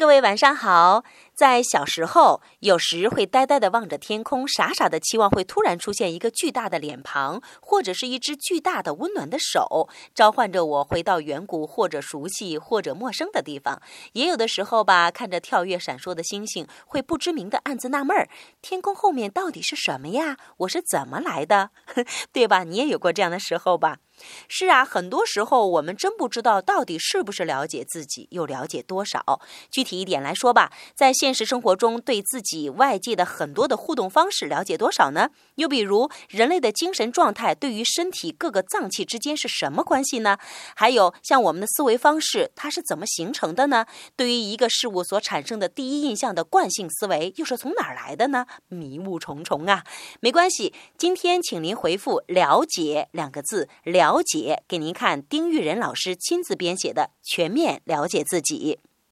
各位晚上好。在小时候，有时会呆呆地望着天空，傻傻的期望会突然出现一个巨大的脸庞，或者是一只巨大的温暖的手，召唤着我回到远古或者熟悉或者陌生的地方。也有的时候吧，看着跳跃闪烁的星星，会不知名的暗自纳闷儿：天空后面到底是什么呀？我是怎么来的？对吧？你也有过这样的时候吧？是啊，很多时候我们真不知道到底是不是了解自己，又了解多少。具体一点来说吧，在现现实生活中，对自己外界的很多的互动方式了解多少呢？又比如，人类的精神状态对于身体各个脏器之间是什么关系呢？还有，像我们的思维方式，它是怎么形成的呢？对于一个事物所产生的第一印象的惯性思维，又是从哪儿来的呢？迷雾重重啊！没关系，今天请您回复“了解”两个字，了解，给您看丁玉仁老师亲自编写的《全面了解自己》。